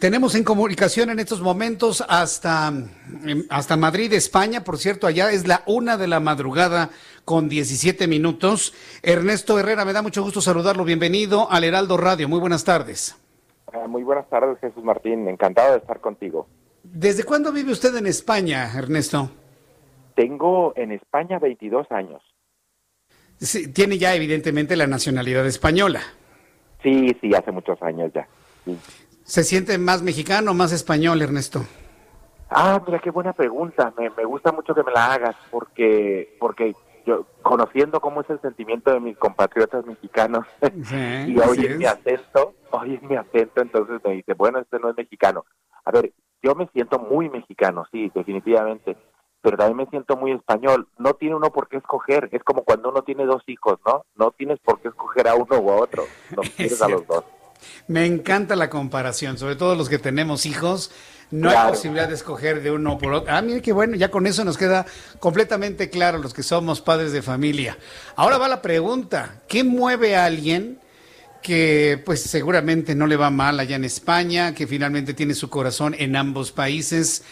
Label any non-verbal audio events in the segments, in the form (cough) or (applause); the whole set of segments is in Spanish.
Tenemos en comunicación en estos momentos hasta, em, hasta Madrid, España. Por cierto, allá es la una de la madrugada con 17 minutos. Ernesto Herrera, me da mucho gusto saludarlo. Bienvenido al Heraldo Radio. Muy buenas tardes. Ah, muy buenas tardes, Jesús Martín. Encantado de estar contigo. ¿Desde cuándo vive usted en España, Ernesto? Tengo en España 22 años. Sí, tiene ya evidentemente la nacionalidad española. Sí, sí, hace muchos años ya. Sí. ¿Se siente más mexicano o más español, Ernesto? Ah, mira, qué buena pregunta. Me, me gusta mucho que me la hagas porque, porque yo, conociendo cómo es el sentimiento de mis compatriotas mexicanos (laughs) Sí, y oyes mi acento, oyes mi acento, entonces me dice, bueno, este no es mexicano. A ver, yo me siento muy mexicano, sí, definitivamente, pero también me siento muy español. No tiene uno por qué escoger, es como cuando uno tiene dos hijos, ¿no? No tienes por qué escoger a uno o a otro, los (laughs) quieres a los dos. Me encanta la comparación, sobre todo los que tenemos hijos. No hay posibilidad de escoger de uno por otro. Ah, mire qué bueno, ya con eso nos queda completamente claro los que somos padres de familia. Ahora va la pregunta, ¿qué mueve a alguien que pues seguramente no le va mal allá en España, que finalmente tiene su corazón en ambos países,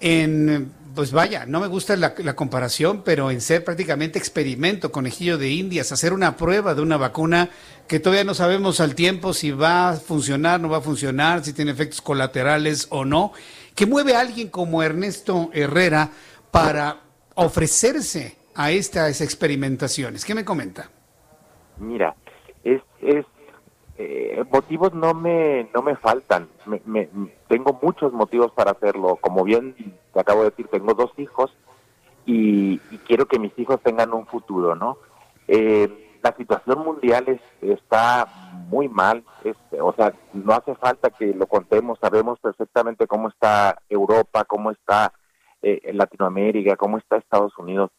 en, pues vaya, no me gusta la, comparación, pero en ser prácticamente experimento, conejillo de indias, hacer una prueba de una vacuna que todavía no sabemos al tiempo si va a funcionar, no va a funcionar, si tiene efectos colaterales o no, que mueve a alguien como Ernesto Herrera para ofrecerse a estas experimentaciones. ¿Qué me comenta? Mira, es, es eh, motivos no me no me faltan. Me, me- tengo muchos motivos para hacerlo. Como bien te acabo de decir, tengo dos hijos y, quiero que mis hijos tengan un futuro, ¿no? Eh, la situación mundial es, está muy mal. Es- o sea, no hace falta que lo contemos. Sabemos perfectamente cómo está Europa, cómo está eh, Latinoamérica, cómo está Estados Unidos.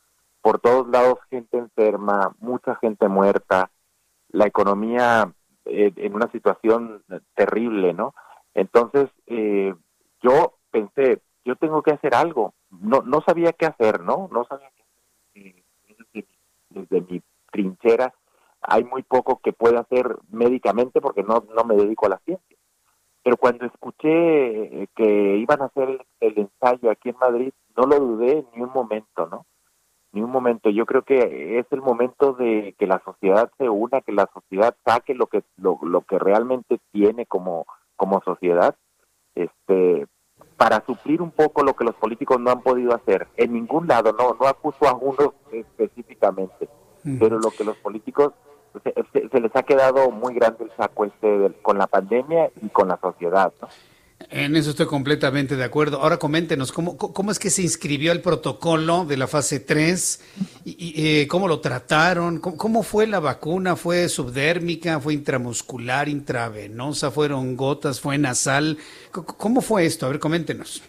Por todos lados, gente enferma, mucha gente muerta la economía eh, en una situación terrible, ¿no? Entonces, yo hacer algo. No, no sabía qué hacer, ¿no? No sabía qué hacer. Desde, desde mi trinchera hay muy poco que pueda hacer médicamente porque no, no me dedico a la ciencia. Pero cuando escuché eh, que iban a hacer el, el ensayo aquí en Madrid, no lo dudé ni un momento, ¿no? ni un momento. Yo creo que es el momento de que la sociedad se una, que la sociedad saque lo que lo, lo que realmente tiene como como sociedad, este, para suplir un poco lo que los políticos no han podido hacer. En ningún lado, no, no acuso a uno específicamente, pero lo que los políticos se, se- se les ha quedado muy grande el saco este con la pandemia y con la sociedad, ¿no? En eso estoy completamente de acuerdo. Ahora coméntenos, ¿cómo, cómo es que se inscribió el protocolo de la fase 3? ¿Y, y, eh, ¿Cómo lo trataron? ¿Cómo, cómo fue la vacuna? ¿Fue subdérmica? ¿Fue intramuscular? ¿Intravenosa? ¿Fueron gotas? ¿Fue nasal? ¿Cómo fue esto? A ver, coméntenos.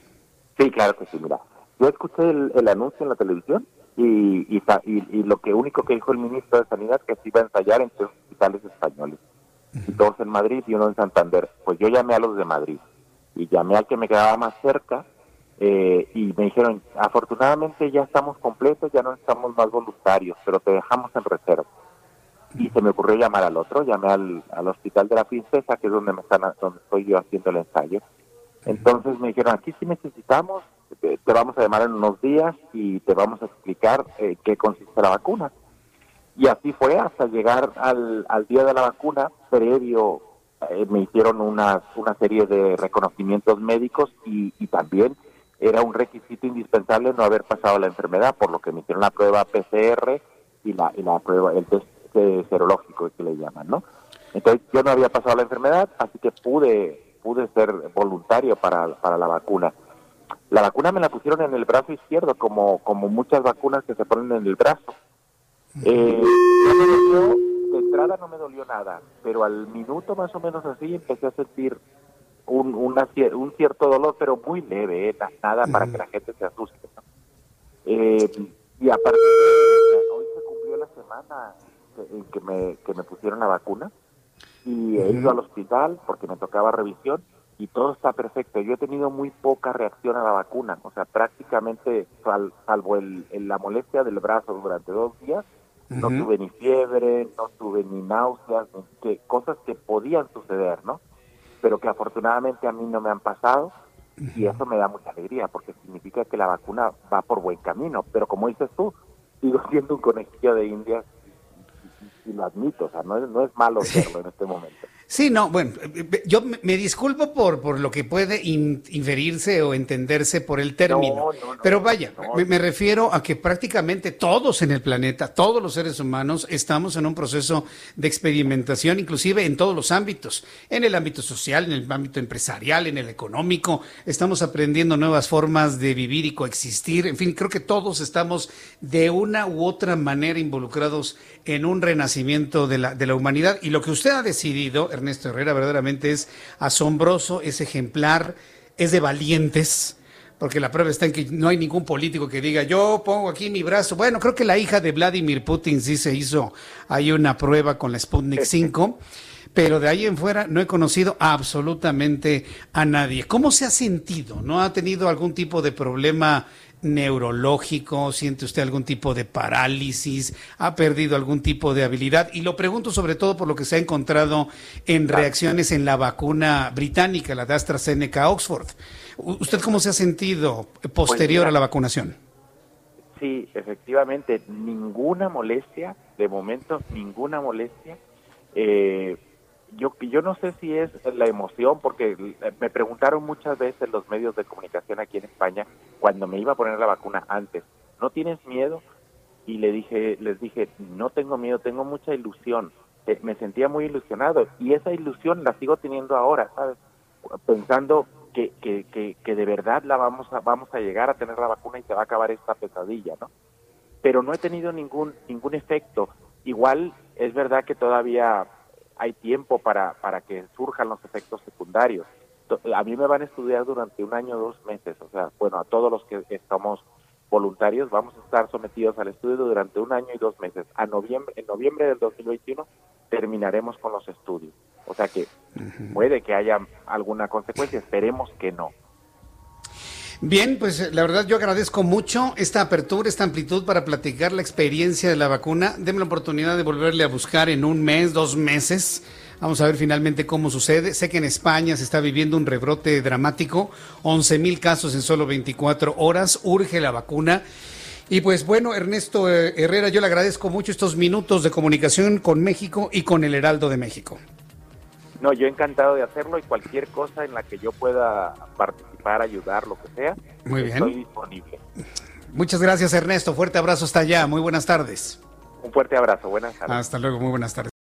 Sí, claro que sí, mira. Yo escuché el, el anuncio en la televisión y, y, lo que único que dijo el ministro de Sanidad que se iba a ensayar en tres hospitales españoles. Dos en Madrid y uno en Santander. Pues yo llamé a los de Madrid y llamé al que me quedaba más cerca eh, y me dijeron, afortunadamente ya estamos completos, ya no necesitamos más voluntarios, pero te dejamos en reserva. Y se me ocurrió llamar al otro, llamé al, al Hospital de la Princesa, que es donde, me están, donde estoy yo haciendo el ensayo. Entonces me dijeron, aquí sí necesitamos, te, te vamos a llamar en unos días y te vamos a explicar eh, qué consiste la vacuna. Y así fue hasta llegar al, al día de la vacuna, previo eh, me hicieron una, una serie de reconocimientos médicos y, y también era un requisito indispensable no haber pasado la enfermedad, por lo que me hicieron la prueba PCR y la, y la prueba, el test serológico que le llaman, ¿no? Entonces yo no había pasado la enfermedad, así que pude pude ser voluntario para, para la vacuna. La vacuna me la pusieron en el brazo izquierdo, como, como muchas vacunas que se ponen en el brazo. Eh, entrada no me dolió nada, pero al minuto más o menos así empecé a sentir un, una un cierto dolor, pero muy leve, eh, na- nada para que la gente se asuste. ¿no? Eh, y aparte, hoy se cumplió la semana en que me, que me pusieron la vacuna y he ido al hospital porque me tocaba revisión y todo está perfecto. Yo he tenido muy poca reacción a la vacuna, o sea, prácticamente salvo el, la molestia del brazo durante dos días, no tuve ni fiebre, no tuve ni náuseas, que, cosas que podían suceder, ¿no? Pero que afortunadamente a mí no me han pasado y eso me da mucha alegría porque significa que la vacuna va por buen camino. Pero como dices tú, sigo (laughs) siendo un conejillo de indias y, lo admito, o sea, no es, no es malo (laughs) serlo en este momento. Sí, no, bueno, yo me disculpo por, por lo que puede inferirse o entenderse por el término, pero vaya, me, refiero a que prácticamente todos en el planeta, todos los seres humanos, estamos en un proceso de experimentación, inclusive en todos los ámbitos, en el ámbito social, en el ámbito empresarial, en el económico, estamos aprendiendo nuevas formas de vivir y coexistir, en fin, creo que todos estamos de una u otra manera involucrados en un renacimiento de la, de la humanidad y lo que usted ha decidido, Ernesto Herrera verdaderamente es asombroso, es ejemplar, es de valientes, porque la prueba está en que no hay ningún político que diga, yo pongo aquí mi brazo. Bueno, creo que la hija de Vladimir Putin sí se hizo, hay una prueba con la Sputnik 5. pero de ahí en fuera no he conocido absolutamente a nadie. ¿Cómo se ha sentido? ¿No ha tenido algún tipo de problema neurológico? ¿Siente usted algún tipo de parálisis? ¿Ha perdido algún tipo de habilidad? Y lo pregunto sobre todo por lo que se ha encontrado en reacciones en la vacuna británica, la de AstraZeneca Oxford. ¿Usted cómo se ha sentido posterior pues a la vacunación? Sí, efectivamente, ninguna molestia, de momento ninguna molestia. Eh, yo, yo no sé si es la emoción, porque me preguntaron muchas veces los medios de comunicación aquí en España cuando me iba a poner la vacuna antes, ¿no tienes miedo? Y le dije, les dije, no tengo miedo, tengo mucha ilusión. Eh, me sentía muy ilusionado y esa ilusión la sigo teniendo ahora, ¿sabes? Pensando que, que, que, que de verdad la vamos a, vamos a llegar a tener la vacuna y se va a acabar esta pesadilla, ¿no? Pero no he tenido ningún, ningún efecto. Igual es verdad que todavía hay tiempo para, para que surjan los efectos secundarios. A mí me van a estudiar durante un año o dos meses, o sea, bueno, a todos los que estamos voluntarios vamos a estar sometidos al estudio durante un año y dos meses. A noviembre, en noviembre del 2021 terminaremos con los estudios. O sea que puede que haya alguna consecuencia, esperemos que no. Bien, pues la verdad yo agradezco mucho esta apertura, esta amplitud para platicar la experiencia de la vacuna. Deme la oportunidad de volverle a buscar en un mes, dos meses. Vamos a ver finalmente cómo sucede. Sé que en España se está viviendo un rebrote dramático, 11 mil casos en solo 24 horas. Urge la vacuna. Y pues bueno, Ernesto eh, Herrera, yo le agradezco mucho estos minutos de comunicación con México y con el Heraldo de México. No, yo encantado de hacerlo y cualquier cosa en la que yo pueda participar, ayudar, lo que sea, Muy bien. estoy disponible. Muchas gracias Ernesto, fuerte abrazo hasta allá, muy buenas tardes. Un fuerte abrazo, buenas tardes. Hasta luego, muy buenas tardes.